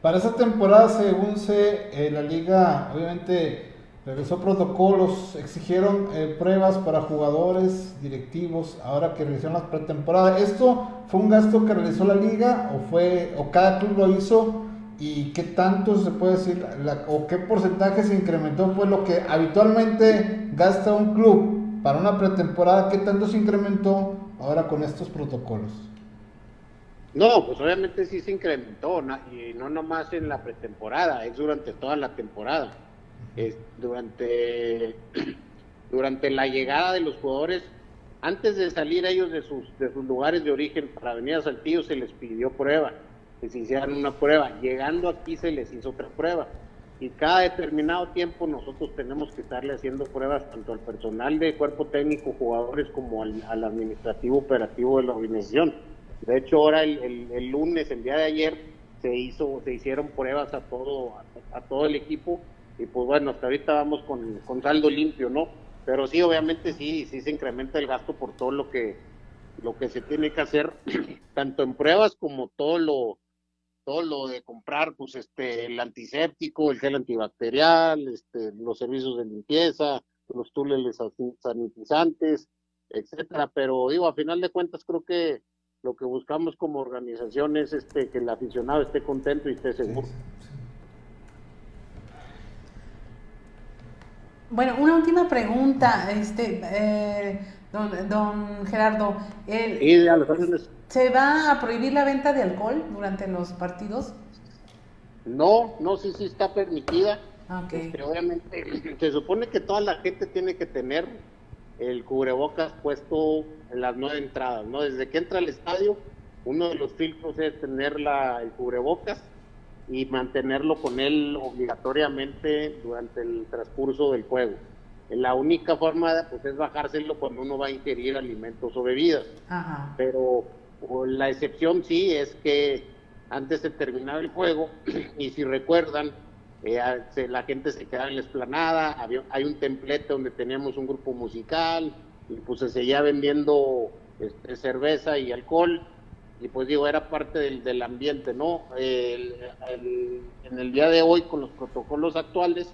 Para esa temporada, según se, eh, la liga obviamente Regresó protocolos, exigieron eh, pruebas para jugadores, directivos, ahora que realizaron la pretemporada. ¿Esto fue un gasto que realizó la liga o fue o cada club lo hizo? ¿Y qué tanto se puede decir o qué porcentaje se incrementó? Fue lo que habitualmente gasta un club para una pretemporada, ¿qué tanto se incrementó ahora con estos protocolos? No, pues obviamente sí se incrementó, y no nomás en la pretemporada, es durante toda la temporada durante, durante la llegada de los jugadores, antes de salir ellos de sus, de sus lugares de origen para venir a Saltillo, se les pidió prueba, se hicieran una prueba. Llegando aquí se les hizo otra prueba. Y cada determinado tiempo nosotros tenemos que estarle haciendo pruebas tanto al personal de cuerpo técnico, jugadores, como al, administrativo operativo de la organización. De hecho, ahora el, el, lunes, el día de ayer, se hizo, se hicieron pruebas a todo, a, todo el equipo y pues bueno, hasta ahorita vamos con, con saldo limpio, ¿no? Pero sí, obviamente sí, sí se incrementa el gasto por todo lo que, lo que se tiene que hacer, tanto en pruebas como todo lo, todo lo de comprar, pues este, el antiséptico, el gel antibacterial, este, los servicios de limpieza, los túneles sanitizantes, etcétera. Pero digo, a final de cuentas creo que lo que buscamos como organización es este, que el aficionado esté contento y esté seguro. Bueno, una última pregunta, este, eh, don, don, Gerardo. ¿Se va a prohibir la venta de alcohol durante los partidos? No, no, sí, sí está permitida. Okay. Este, obviamente, se supone que toda la gente tiene que tener el cubrebocas puesto en las nueve entradas, ¿no? Desde que entra al estadio, uno de los filtros es tener la, el cubrebocas y mantenerlo con él obligatoriamente durante el transcurso del juego. La única forma pues, es bajárselo cuando uno va a ingerir alimentos o bebidas. Pero la excepción sí es que antes de terminar el juego, y si recuerdan, eh, la gente se quedaba en la esplanada, hay un templete donde teníamos un grupo musical, y pues se seguía vendiendo este, cerveza y alcohol, y pues digo, era parte del, ambiente, ¿no? en el día de hoy, con los protocolos actuales,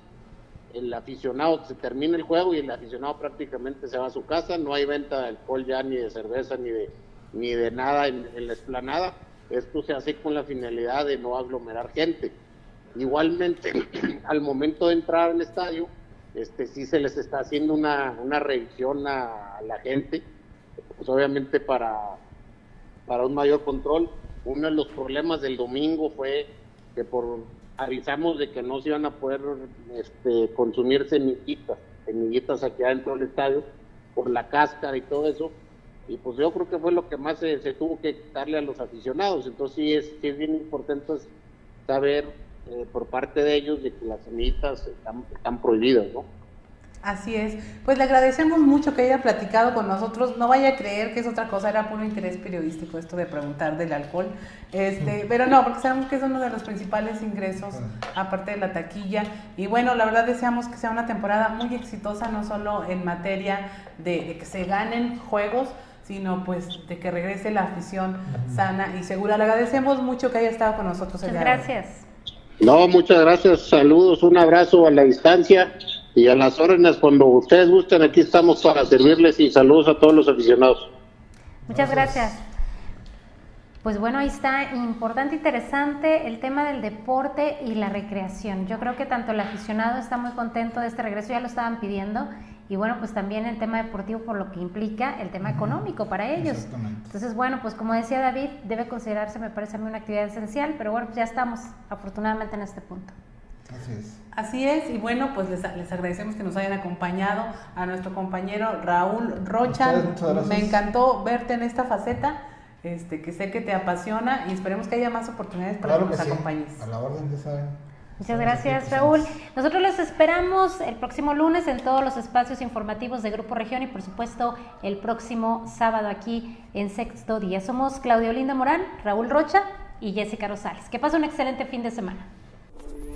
el aficionado se termina el juego y el aficionado prácticamente se va a su casa, no hay venta de alcohol ya ni de cerveza ni de ni de nada en, la esplanada. Esto se hace con la finalidad de no aglomerar gente. Igualmente, al momento de entrar al estadio, este sí se les está haciendo una, una revisión a, la gente, pues obviamente para, para un mayor control. Uno de los problemas del domingo fue que por avisamos de que no se iban a poder este, consumir semillitas, semillitas aquí adentro del estadio, por la cáscara y todo eso, y pues yo creo que fue lo que más se, tuvo que darle a los aficionados, entonces sí es, sí es bien importante saber eh, por parte de ellos de que las semillitas están, están prohibidas, ¿no? Así es. Pues le agradecemos mucho que haya platicado con nosotros. No vaya a creer que es otra cosa, era puro interés periodístico esto de preguntar del alcohol. Este, pero no, porque sabemos que es uno de los principales ingresos, aparte de la taquilla. Y bueno, la verdad deseamos que sea una temporada muy exitosa, no solo en materia de, que se ganen juegos, sino pues de que regrese la afición sana y segura. Le agradecemos mucho que haya estado con nosotros. Muchas gracias. No, muchas gracias. Saludos, un abrazo a la distancia y a las órdenes cuando ustedes gusten. Aquí estamos para servirles y saludos a todos los aficionados. Muchas gracias. Pues bueno, ahí está, importante, interesante el tema del deporte y la recreación. Yo creo que tanto el aficionado está muy contento de este regreso, ya lo estaban pidiendo, y bueno, pues también el tema deportivo por lo que implica el tema económico para ellos. Entonces, bueno, pues como decía David, debe considerarse, me parece a mí, una actividad esencial, pero bueno, pues ya estamos afortunadamente en este punto. Así es. Así es, y bueno, pues les, les agradecemos que nos hayan acompañado a nuestro compañero Raúl Rocha. Me encantó verte en esta faceta, este, que sé que te apasiona y esperemos que haya más oportunidades para que, nos acompañes. A la orden, de saben. Muchas gracias, Raúl. Nosotros los esperamos el próximo lunes en todos los espacios informativos de Grupo Región y, por supuesto, el próximo sábado aquí en Sexto Día. Somos Claudio Linda Morán, Raúl Rocha y Jessica Rosales. Que pase un excelente fin de semana.